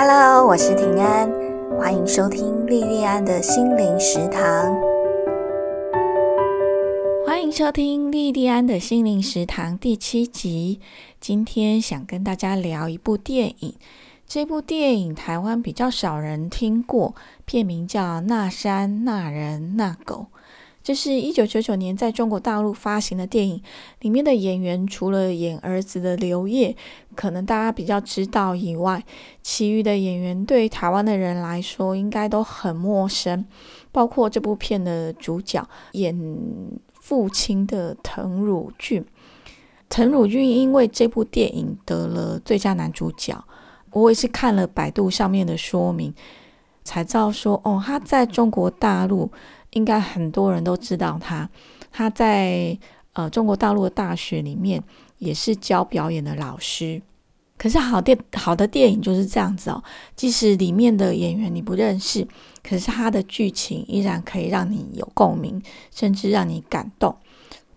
Hello，我是平安，欢迎收听莉莉安的心灵食堂。欢迎收听莉莉安的心灵食堂第七集。今天想跟大家聊一部电影，这部电影台湾比较少人听过，片名叫《那山那人那狗》。这是一九九九年在中国大陆发行的电影，里面的演员除了演儿子的刘烨，可能大家比较知道以外，其余的演员对台湾的人来说应该都很陌生。包括这部片的主角演父亲的滕汝俊，滕汝俊因为这部电影得了最佳男主角。我也是看了百度上面的说明，才知道说哦，他在中国大陆。应该很多人都知道他，他在呃中国大陆的大学里面也是教表演的老师。可是好电好的电影就是这样子哦，即使里面的演员你不认识，可是他的剧情依然可以让你有共鸣，甚至让你感动。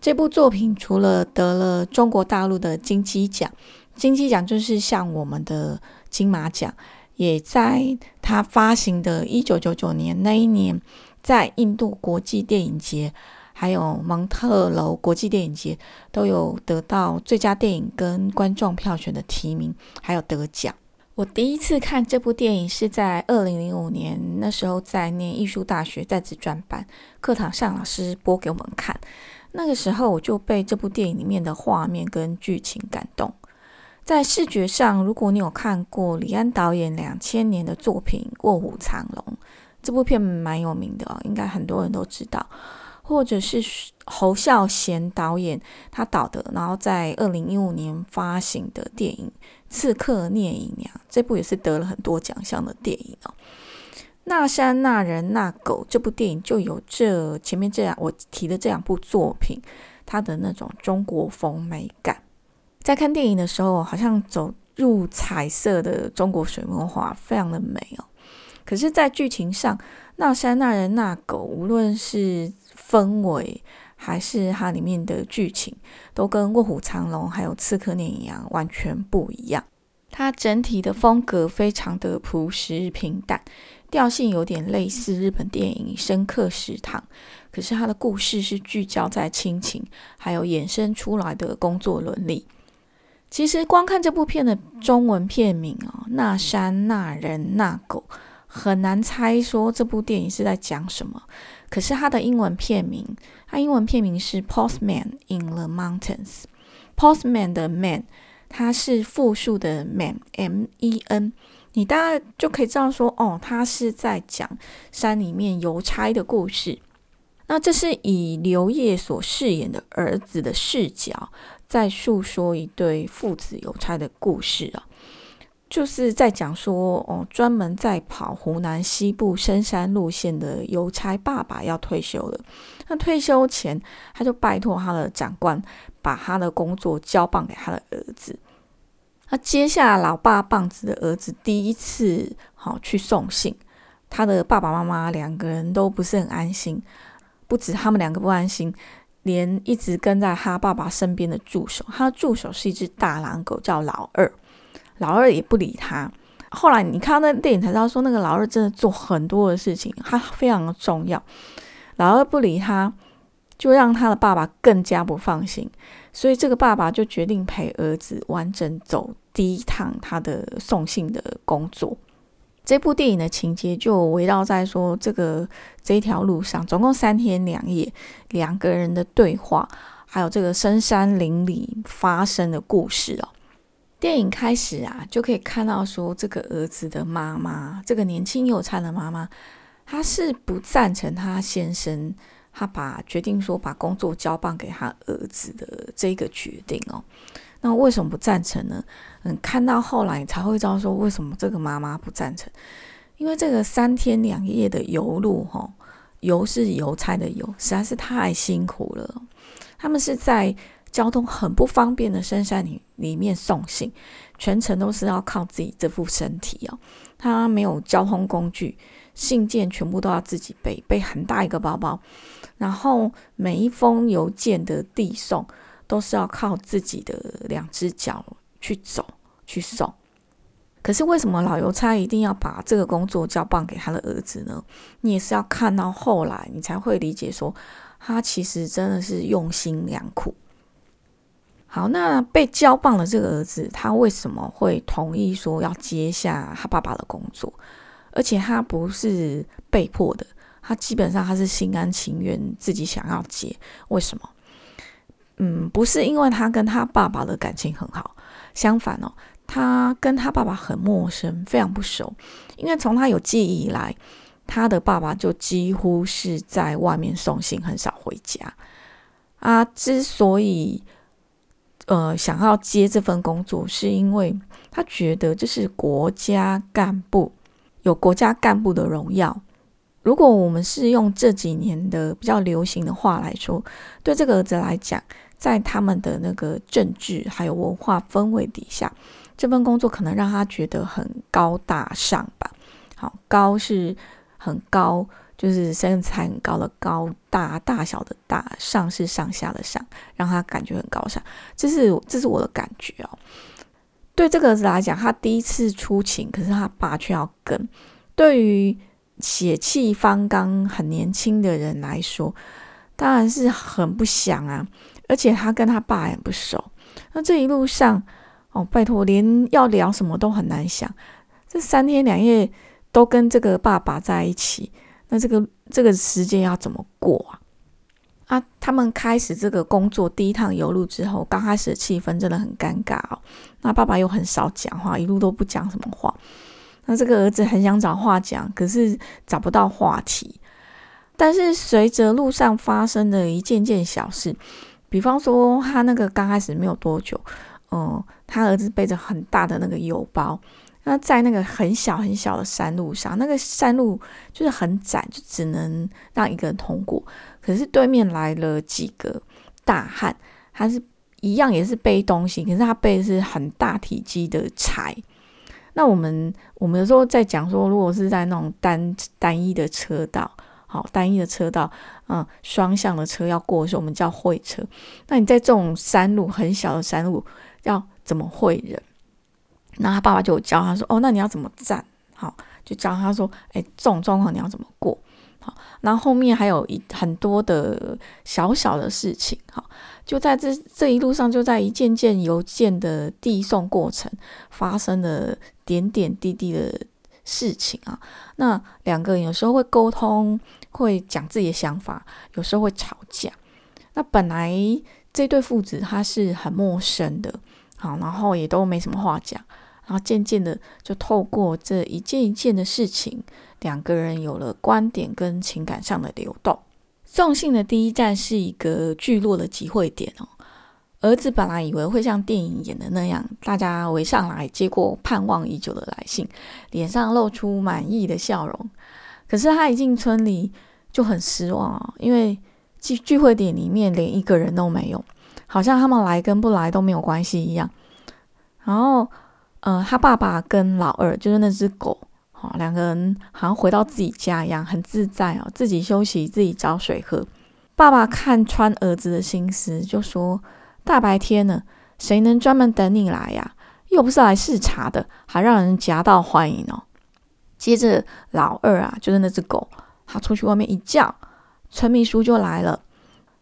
这部作品除了得了中国大陆的金鸡奖，金鸡奖就是像我们的金马奖，也在他发行的一九九九年那一年。在印度国际电影节，还有蒙特楼国际电影节，都有得到最佳电影跟观众票选的提名，还有得奖。我第一次看这部电影是在二零零五年，那时候在念艺术大学在职专班，课堂上老师播给我们看。那个时候我就被这部电影里面的画面跟剧情感动。在视觉上，如果你有看过李安导演两千年的作品《卧虎藏龙》。这部片蛮有名的哦，应该很多人都知道，或者是侯孝贤导演他导的，然后在二零一五年发行的电影《刺客聂隐娘》，这部也是得了很多奖项的电影哦。那山那人那狗这部电影就有这前面这样我提的这两部作品，它的那种中国风美感，在看电影的时候，好像走入彩色的中国水墨画，非常的美哦。可是，在剧情上，那山那人那狗，无论是氛围还是它里面的剧情，都跟《卧虎藏龙》还有《刺客聂隐娘》完全不一样。它整体的风格非常的朴实平淡，调性有点类似日本电影《深刻食堂》，可是它的故事是聚焦在亲情，还有衍生出来的工作伦理。其实，光看这部片的中文片名哦，那山那人那狗。很难猜说这部电影是在讲什么，可是它的英文片名，它英文片名是《Postman in the Mountains》。Postman 的 man，它是复数的 man，M E N，你大概就可以知道说，哦，它是在讲山里面邮差的故事。那这是以刘烨所饰演的儿子的视角，在诉说一对父子邮差的故事啊。就是在讲说，哦，专门在跑湖南西部深山路线的邮差爸爸要退休了。那退休前，他就拜托他的长官把他的工作交棒给他的儿子。那接下老爸棒子的儿子第一次好去送信，他的爸爸妈妈两个人都不是很安心。不止他们两个不安心，连一直跟在他爸爸身边的助手，他的助手是一只大狼狗，叫老二。老二也不理他。后来你看到那电影才知道，说那个老二真的做很多的事情，他非常的重要。老二不理他，就让他的爸爸更加不放心。所以这个爸爸就决定陪儿子完整走第一趟他的送信的工作。这部电影的情节就围绕在说这个这条路上，总共三天两夜，两个人的对话，还有这个深山林里发生的故事哦。电影开始啊，就可以看到说，这个儿子的妈妈，这个年轻有才的妈妈，她是不赞成她先生，他把决定说把工作交棒给他儿子的这个决定哦。那为什么不赞成呢？嗯，看到后来才会知道说，为什么这个妈妈不赞成？因为这个三天两夜的游路，哈，邮是邮差的邮，实在是太辛苦了。他们是在。交通很不方便的深山里里面送信，全程都是要靠自己这副身体哦。他没有交通工具，信件全部都要自己背，背很大一个包包。然后每一封邮件的递送，都是要靠自己的两只脚去走去送。可是为什么老邮差一定要把这个工作交棒给他的儿子呢？你也是要看到后来，你才会理解说，他其实真的是用心良苦。好，那被交棒的这个儿子，他为什么会同意说要接下他爸爸的工作？而且他不是被迫的，他基本上他是心甘情愿自己想要接。为什么？嗯，不是因为他跟他爸爸的感情很好，相反哦，他跟他爸爸很陌生，非常不熟。因为从他有记忆以来，他的爸爸就几乎是在外面送信，很少回家。啊，之所以呃想要接这份工作，是因为他觉得这是国家干部。有国家干部的荣耀。如果我们是用这几年的比较流行的话来说，对这个儿子来讲，在他们的那个政治还有文化氛围底下，这份工作可能让他觉得很高大上吧。好，高是很高，就是身材很高的高，大大小的大，上是上下的上，让他感觉很高尚。这是这是我的感觉哦。对这个儿子来讲，他第一次出勤，可是他爸却要跟。对于血气方刚、很年轻的人来说，当然是很不想啊。而且他跟他爸也不熟，那这一路上，哦，拜托，连要聊什么都很难想。这三天两夜都跟这个爸爸在一起，那这个这个时间要怎么过啊？啊，他们开始这个工作第一趟游路之后，刚开始的气氛真的很尴尬哦。那爸爸又很少讲话，一路都不讲什么话。那这个儿子很想找话讲，可是找不到话题。但是随着路上发生的一件件小事，比方说他那个刚开始没有多久，嗯，他儿子背着很大的那个邮包。那在那个很小很小的山路上，那个山路就是很窄，就只能让一个人通过。可是对面来了几个大汉，他是一样也是背东西，可是他背的是很大体积的柴。那我们我们有时候在讲说，如果是在那种单单一的车道，好单一的车道，嗯，双向的车要过的时候，我们叫会车。那你在这种山路很小的山路，要怎么会人？那他爸爸就教他说：“哦，那你要怎么站？好，就教他说：，哎，这种状况你要怎么过？好，然后后面还有一很多的小小的事情，好，就在这这一路上，就在一件件邮件的递送过程发生的点点滴滴的事情啊。那两个人有时候会沟通，会讲自己的想法，有时候会吵架。那本来这对父子他是很陌生的，好，然后也都没什么话讲。”然后渐渐的，就透过这一件一件的事情，两个人有了观点跟情感上的流动。送信的第一站是一个聚落的集会点哦。儿子本来以为会像电影演的那样，大家围上来接过盼望已久的来信，脸上露出满意的笑容。可是他一进村里就很失望啊，因为聚聚会点里面连一个人都没有，好像他们来跟不来都没有关系一样。然后。呃，他爸爸跟老二就是那只狗，好，两个人好像回到自己家一样，很自在哦，自己休息，自己找水喝。爸爸看穿儿子的心思，就说：“大白天的，谁能专门等你来呀？又不是来视察的，还让人夹道欢迎哦。”接着老二啊，就是那只狗，他出去外面一叫，村秘书就来了。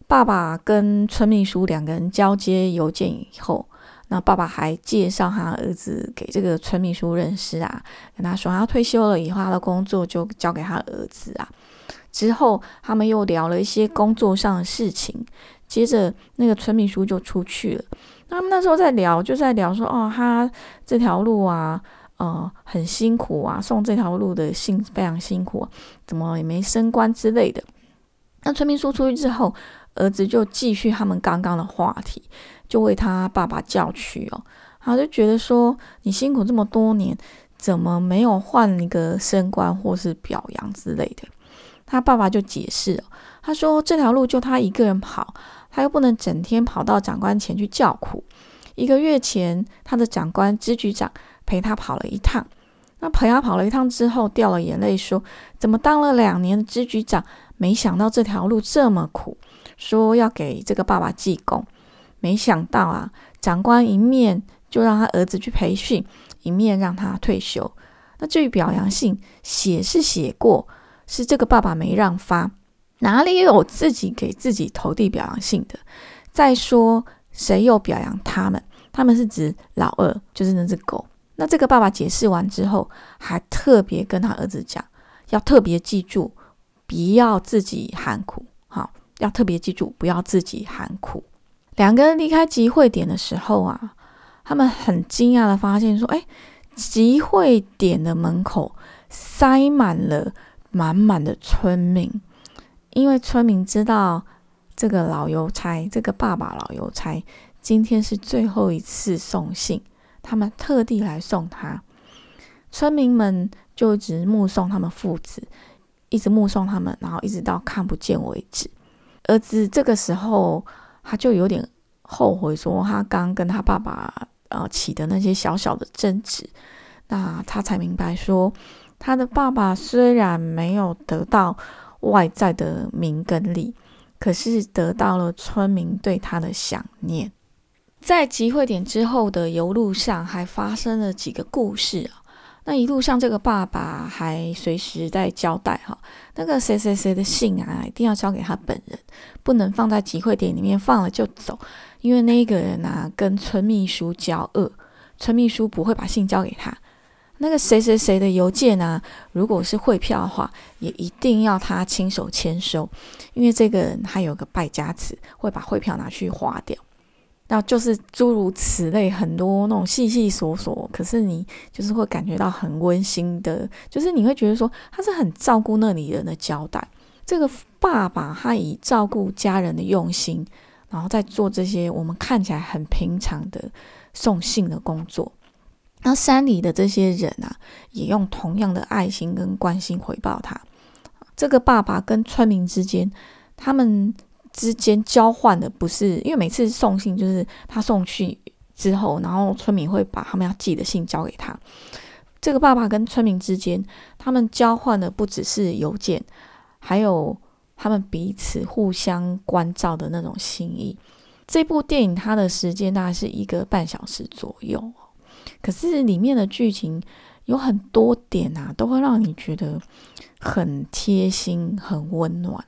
爸爸跟村秘书两个人交接邮件以后。那爸爸还介绍他儿子给这个村秘书认识啊，跟他说他退休了，以后他的工作就交给他儿子啊。之后他们又聊了一些工作上的事情，接着那个村秘书就出去了。他们那时候在聊，就在聊说哦，他这条路啊，呃，很辛苦啊，送这条路的辛非常辛苦，怎么也没升官之类的。那村秘书出去之后，儿子就继续他们刚刚的话题。就为他爸爸叫屈哦，他就觉得说你辛苦这么多年，怎么没有换一个升官或是表扬之类的？他爸爸就解释哦，他说这条路就他一个人跑，他又不能整天跑到长官前去叫苦。一个月前，他的长官支局长陪他跑了一趟，那陪他跑了一趟之后，掉了眼泪说，怎么当了两年支局长，没想到这条路这么苦，说要给这个爸爸记功。没想到啊，长官一面就让他儿子去培训，一面让他退休。那至于表扬信写是写过，是这个爸爸没让发，哪里有自己给自己投递表扬信的？再说谁又表扬他们？他们是指老二，就是那只狗。那这个爸爸解释完之后，还特别跟他儿子讲，要特别记住，不要自己喊苦。好，要特别记住，不要自己喊苦。两个人离开集会点的时候啊，他们很惊讶的发现说：“哎，集会点的门口塞满了满满的村民，因为村民知道这个老邮差，这个爸爸老邮差今天是最后一次送信，他们特地来送他。村民们就一直目送他们父子，一直目送他们，然后一直到看不见为止。儿子这个时候。”他就有点后悔，说他刚跟他爸爸呃起的那些小小的争执，那他才明白说，他的爸爸虽然没有得到外在的名跟利，可是得到了村民对他的想念。在集会点之后的游路上，还发生了几个故事啊。那一路上，这个爸爸还随时在交代哈，那个谁谁谁的信啊，一定要交给他本人，不能放在集会点里面放了就走，因为那个人啊跟村秘书交恶，村秘书不会把信交给他。那个谁谁谁的邮件呢，如果是汇票的话，也一定要他亲手签收，因为这个人他有个败家子，会把汇票拿去花掉。那就是诸如此类，很多那种细细琐琐，可是你就是会感觉到很温馨的，就是你会觉得说他是很照顾那里人的交代。这个爸爸他以照顾家人的用心，然后在做这些我们看起来很平常的送信的工作。那山里的这些人啊，也用同样的爱心跟关心回报他。这个爸爸跟村民之间，他们。之间交换的不是，因为每次送信就是他送去之后，然后村民会把他们要寄的信交给他。这个爸爸跟村民之间，他们交换的不只是邮件，还有他们彼此互相关照的那种心意。这部电影它的时间大概是一个半小时左右，可是里面的剧情有很多点啊，都会让你觉得很贴心、很温暖。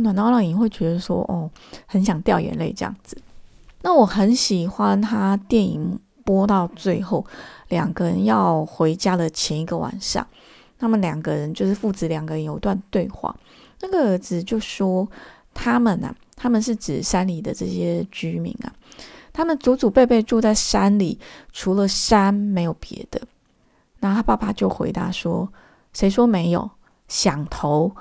暖到让你会觉得说，哦，很想掉眼泪这样子。那我很喜欢他电影播到最后，两个人要回家的前一个晚上，他们两个人就是父子两个人有段对话。那个儿子就说，他们啊，他们是指山里的这些居民啊，他们祖祖辈辈住在山里，除了山没有别的。那他爸爸就回答说，谁说没有？想头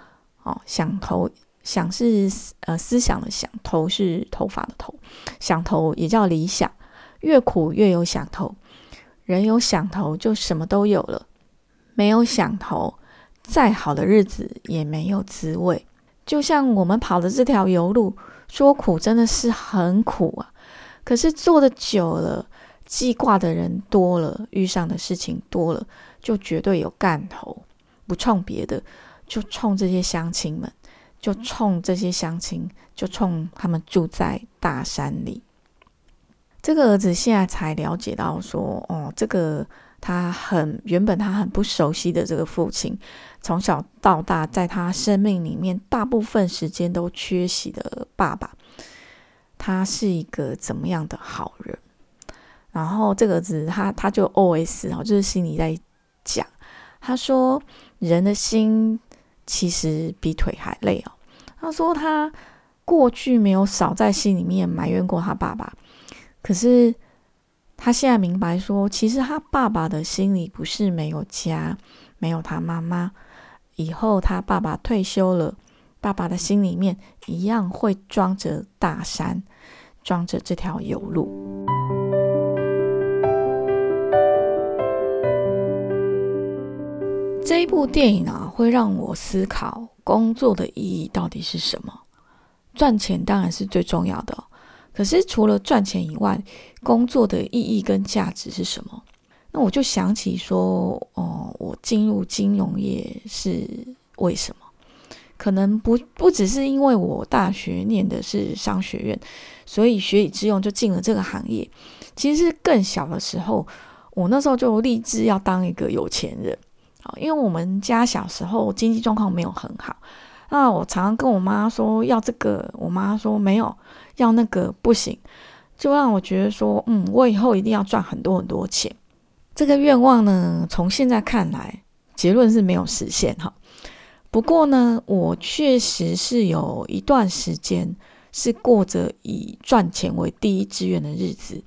哦，想头。想是呃思想的想，头是头发的头，想头也叫理想。越苦越有想头，人有想头就什么都有了。没有想头，再好的日子也没有滋味。就像我们跑的这条油路，说苦真的是很苦啊。可是做的久了，记挂的人多了，遇上的事情多了，就绝对有干头。不冲别的，就冲这些乡亲们。就冲这些乡亲，就冲他们住在大山里。这个儿子现在才了解到，说哦，这个他很原本他很不熟悉的这个父亲，从小到大在他生命里面大部分时间都缺席的爸爸，他是一个怎么样的好人？然后这个儿子他他就 O S 哦，就是心里在讲，他说人的心。其实比腿还累哦。他说他过去没有少在心里面埋怨过他爸爸，可是他现在明白说，其实他爸爸的心里不是没有家，没有他妈妈。以后他爸爸退休了，爸爸的心里面一样会装着大山，装着这条油路。这一部电影啊，会让我思考工作的意义到底是什么。赚钱当然是最重要的，可是除了赚钱以外，工作的意义跟价值是什么？那我就想起说，哦，我进入金融业是为什么？可能不不只是因为我大学念的是商学院，所以学以致用就进了这个行业。其实是更小的时候。我那时候就立志要当一个有钱人。好，因为我们家小时候经济状况没有很好，那我常常跟我妈说要这个，我妈说没有，要那个不行，就让我觉得说，嗯，我以后一定要赚很多很多钱。这个愿望呢，从现在看来，结论是没有实现哈。不过呢，我确实是有一段时间是过着以赚钱为第一志愿的日子。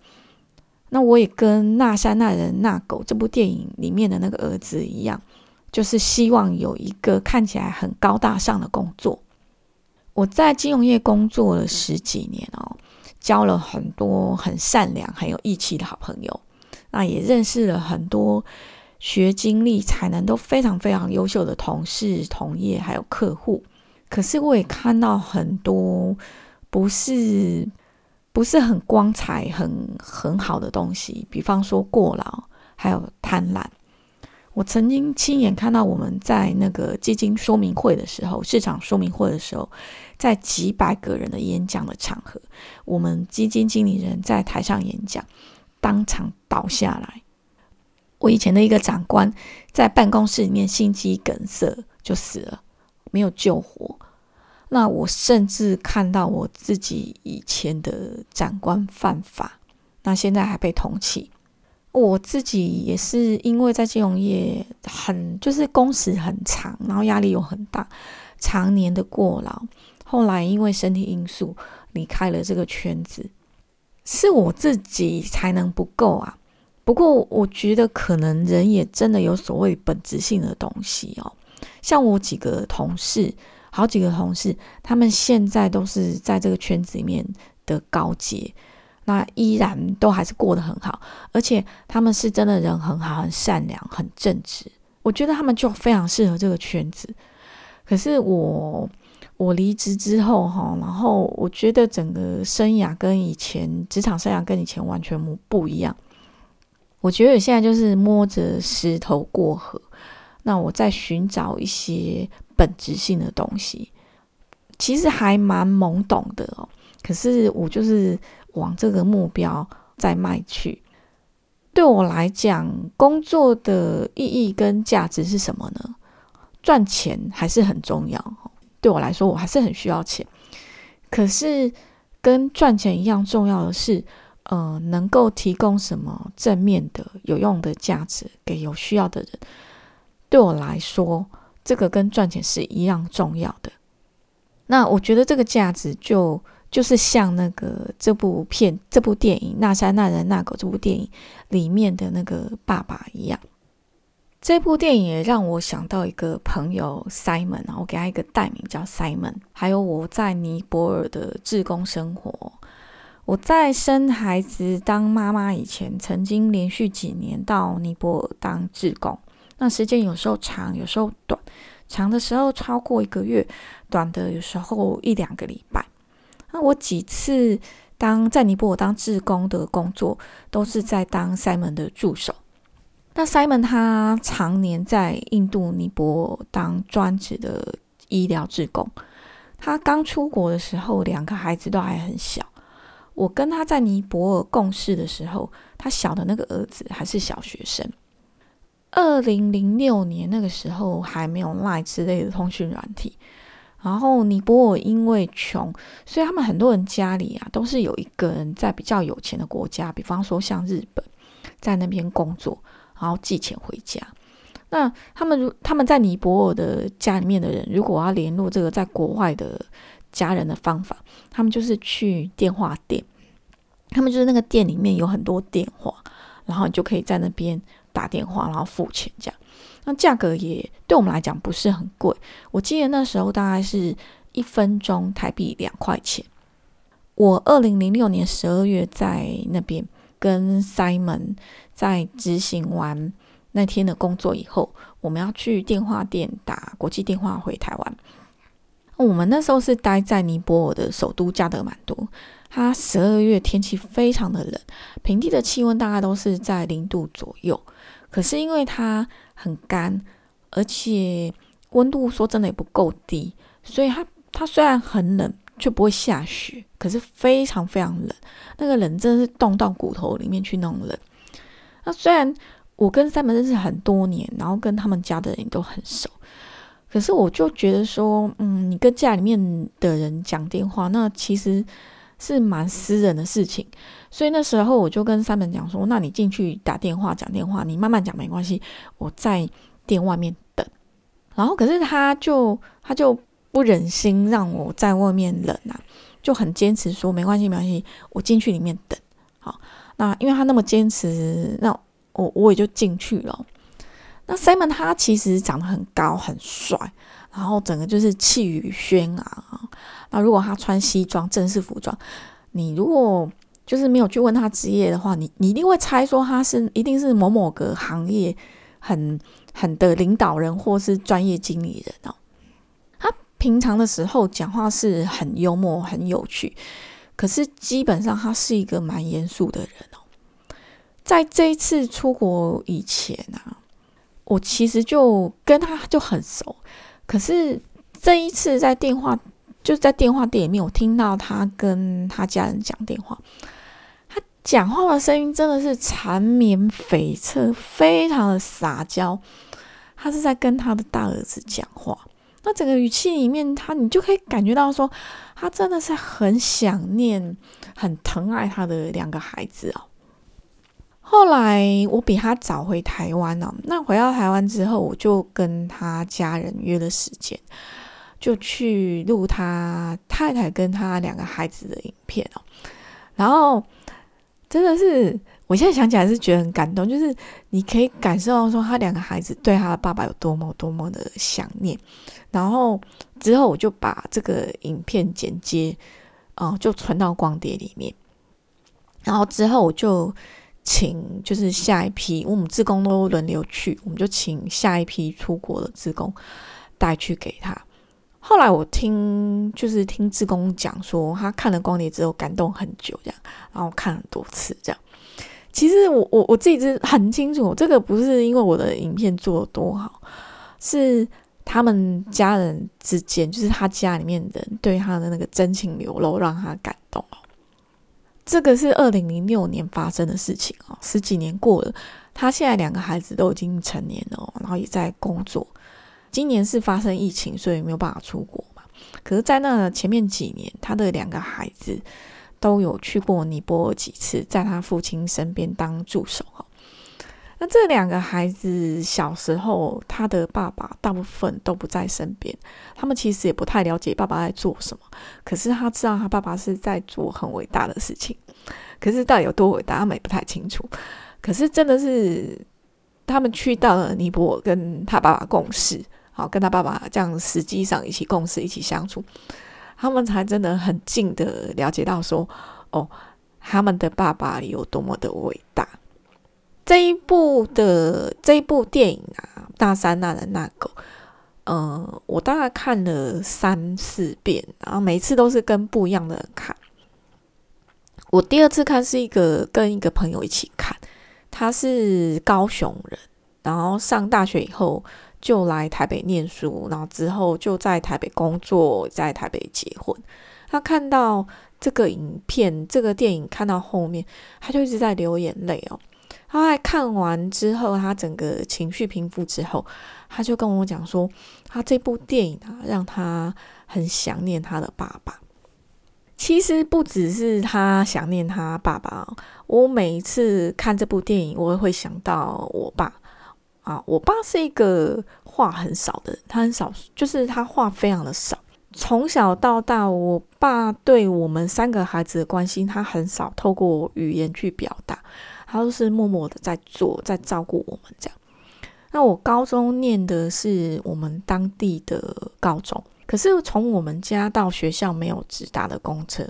那我也跟《那山那人那狗》这部电影里面的那个儿子一样，就是希望有一个看起来很高大上的工作。我在金融业工作了十几年哦，交了很多很善良、很有义气的好朋友，那也认识了很多学经历、才能都非常非常优秀的同事、同业还有客户。可是我也看到很多不是。不是很光彩、很很好的东西，比方说过劳，还有贪婪。我曾经亲眼看到我们在那个基金说明会的时候，市场说明会的时候，在几百个人的演讲的场合，我们基金经理人在台上演讲，当场倒下来。我以前的一个长官在办公室里面心肌梗塞就死了，没有救活。那我甚至看到我自己以前的长官犯法，那现在还被通缉。我自己也是因为在金融业很就是工时很长，然后压力又很大，常年的过劳，后来因为身体因素离开了这个圈子。是我自己才能不够啊。不过我觉得可能人也真的有所谓本质性的东西哦，像我几个同事。好几个同事，他们现在都是在这个圈子里面的高阶，那依然都还是过得很好，而且他们是真的人很好，很善良，很正直。我觉得他们就非常适合这个圈子。可是我我离职之后哈，然后我觉得整个生涯跟以前职场生涯跟以前完全不一样。我觉得现在就是摸着石头过河，那我在寻找一些。本质性的东西，其实还蛮懵懂的哦。可是我就是往这个目标在迈去。对我来讲，工作的意义跟价值是什么呢？赚钱还是很重要。对我来说，我还是很需要钱。可是跟赚钱一样重要的是，呃，能够提供什么正面的、有用的价值给有需要的人。对我来说。这个跟赚钱是一样重要的。那我觉得这个价值就就是像那个这部片、这部电影《那山那人那狗》这部电影里面的那个爸爸一样。这部电影也让我想到一个朋友 Simon，我给他一个代名叫 Simon。还有我在尼泊尔的志工生活，我在生孩子当妈妈以前，曾经连续几年到尼泊尔当志工。那时间有时候长，有时候短，长的时候超过一个月，短的有时候一两个礼拜。那我几次当在尼泊尔当志工的工作，都是在当 Simon 的助手。那 Simon 他常年在印度尼泊尔当专职的医疗志工。他刚出国的时候，两个孩子都还很小。我跟他在尼泊尔共事的时候，他小的那个儿子还是小学生。二零零六年那个时候还没有 Line 之类的通讯软体，然后尼泊尔因为穷，所以他们很多人家里啊都是有一个人在比较有钱的国家，比方说像日本，在那边工作，然后寄钱回家。那他们如他们在尼泊尔的家里面的人，如果要联络这个在国外的家人的方法，他们就是去电话店，他们就是那个店里面有很多电话，然后你就可以在那边。打电话，然后付钱，这样，那价格也对我们来讲不是很贵。我记得那时候大概是一分钟台币两块钱。我二零零六年十二月在那边跟 Simon 在执行完那天的工作以后，我们要去电话店打国际电话回台湾。我们那时候是待在尼泊尔的首都加德满都，它十二月天气非常的冷，平地的气温大概都是在零度左右。可是因为它很干，而且温度说真的也不够低，所以它它虽然很冷，却不会下雪，可是非常非常冷，那个冷真的是冻到骨头里面去那种冷。那虽然我跟三门认识很多年，然后跟他们家的人都很熟，可是我就觉得说，嗯，你跟家里面的人讲电话，那其实是蛮私人的事情。所以那时候我就跟三门讲说，那你进去打电话讲电话，你慢慢讲没关系，我在店外面等。然后可是他就他就不忍心让我在外面冷啊。就很坚持说没关系没关系，我进去里面等。好，那因为他那么坚持，那我我也就进去了。那 Simon 他其实长得很高很帅，然后整个就是气宇轩昂啊。那如果他穿西装正式服装，你如果就是没有去问他职业的话，你你一定会猜说他是一定是某某个行业很很的领导人或是专业经理人哦。他平常的时候讲话是很幽默、很有趣，可是基本上他是一个蛮严肃的人哦。在这一次出国以前啊，我其实就跟他就很熟，可是这一次在电话就在电话店里面，我听到他跟他家人讲电话，他讲话的声音真的是缠绵悱恻，非常的撒娇，他是在跟他的大儿子讲话。那整个语气里面，他你就可以感觉到说，他真的是很想念、很疼爱他的两个孩子哦。后来我比他早回台湾了，那回到台湾之后，我就跟他家人约了时间，就去录他太太跟他两个孩子的影片哦。然后真的是。我现在想起来是觉得很感动，就是你可以感受到说他两个孩子对他的爸爸有多么多么的想念。然后之后我就把这个影片剪接，就存到光碟里面。然后之后我就请就是下一批，我们自工都轮流去，我们就请下一批出国的职工带去给他。后来我听就是听志工讲说，他看了光碟之后感动很久，这样，然后看很多次这样。其实我我我自己是很清楚，这个不是因为我的影片做的多好，是他们家人之间，就是他家里面人对他的那个真情流露，让他感动这个是二零零六年发生的事情哦，十几年过了，他现在两个孩子都已经成年了，然后也在工作。今年是发生疫情，所以没有办法出国嘛。可是，在那前面几年，他的两个孩子。都有去过尼泊尔几次，在他父亲身边当助手哦。那这两个孩子小时候，他的爸爸大部分都不在身边，他们其实也不太了解爸爸在做什么。可是他知道他爸爸是在做很伟大的事情，可是到底有多伟大，他们也不太清楚。可是真的是他们去到了尼泊尔，跟他爸爸共事，好跟他爸爸这样实际上一起共事，一起相处。他们才真的很近的了解到说，哦，他们的爸爸有多么的伟大。这一部的这一部电影啊，《大三那的那狗》，嗯，我大概看了三四遍，然后每次都是跟不一样的人看。我第二次看是一个跟一个朋友一起看，他是高雄人，然后上大学以后。就来台北念书，然后之后就在台北工作，在台北结婚。他看到这个影片，这个电影看到后面，他就一直在流眼泪哦。他在看完之后，他整个情绪平复之后，他就跟我讲说，他这部电影啊，让他很想念他的爸爸。其实不只是他想念他爸爸，我每一次看这部电影，我也会想到我爸。啊，我爸是一个话很少的人，他很少，就是他话非常的少。从小到大，我爸对我们三个孩子的关心，他很少透过语言去表达，他都是默默的在做，在照顾我们这样。那我高中念的是我们当地的高中，可是从我们家到学校没有直达的公车，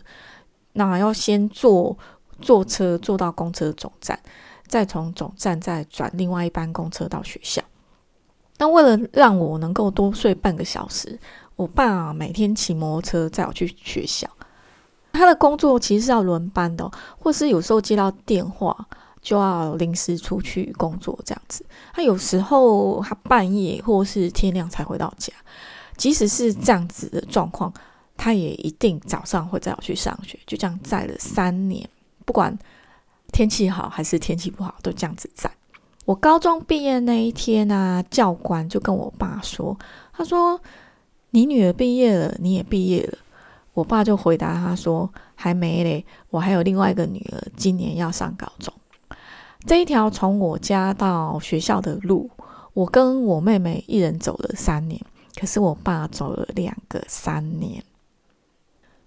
那要先坐坐车坐到公车总站。再从总站再转另外一班公车到学校。那为了让我能够多睡半个小时，我爸每天骑摩托车载我去学校。他的工作其实是要轮班的，或是有时候接到电话就要临时出去工作这样子。他有时候他半夜或是天亮才回到家，即使是这样子的状况，他也一定早上会载我去上学。就这样载了三年，不管。天气好还是天气不好，都这样子在。我高中毕业那一天呢，教官就跟我爸说：“他说你女儿毕业了，你也毕业了。”我爸就回答他说：“还没嘞，我还有另外一个女儿，今年要上高中。这一条从我家到学校的路，我跟我妹妹一人走了三年，可是我爸走了两个三年。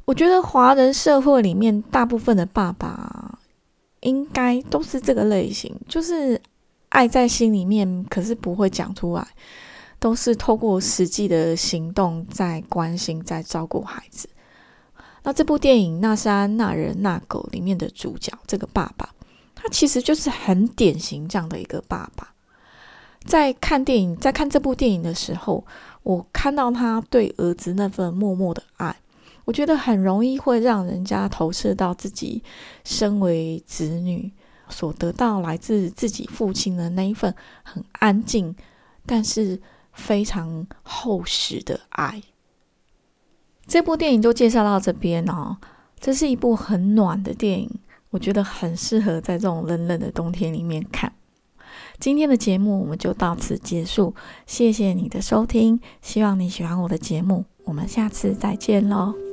我觉得华人社会里面大部分的爸爸应该都是这个类型，就是。”爱在心里面，可是不会讲出来，都是透过实际的行动在关心、在照顾孩子。那这部电影《那山那人那狗》里面的主角，这个爸爸，他其实就是很典型这样的一个爸爸。在看电影、在看这部电影的时候，我看到他对儿子那份默默的爱，我觉得很容易会让人家投射到自己身为子女。所得到来自自己父亲的那一份很安静，但是非常厚实的爱。这部电影就介绍到这边哦。这是一部很暖的电影，我觉得很适合在这种冷冷的冬天里面看。今天的节目我们就到此结束，谢谢你的收听，希望你喜欢我的节目，我们下次再见喽。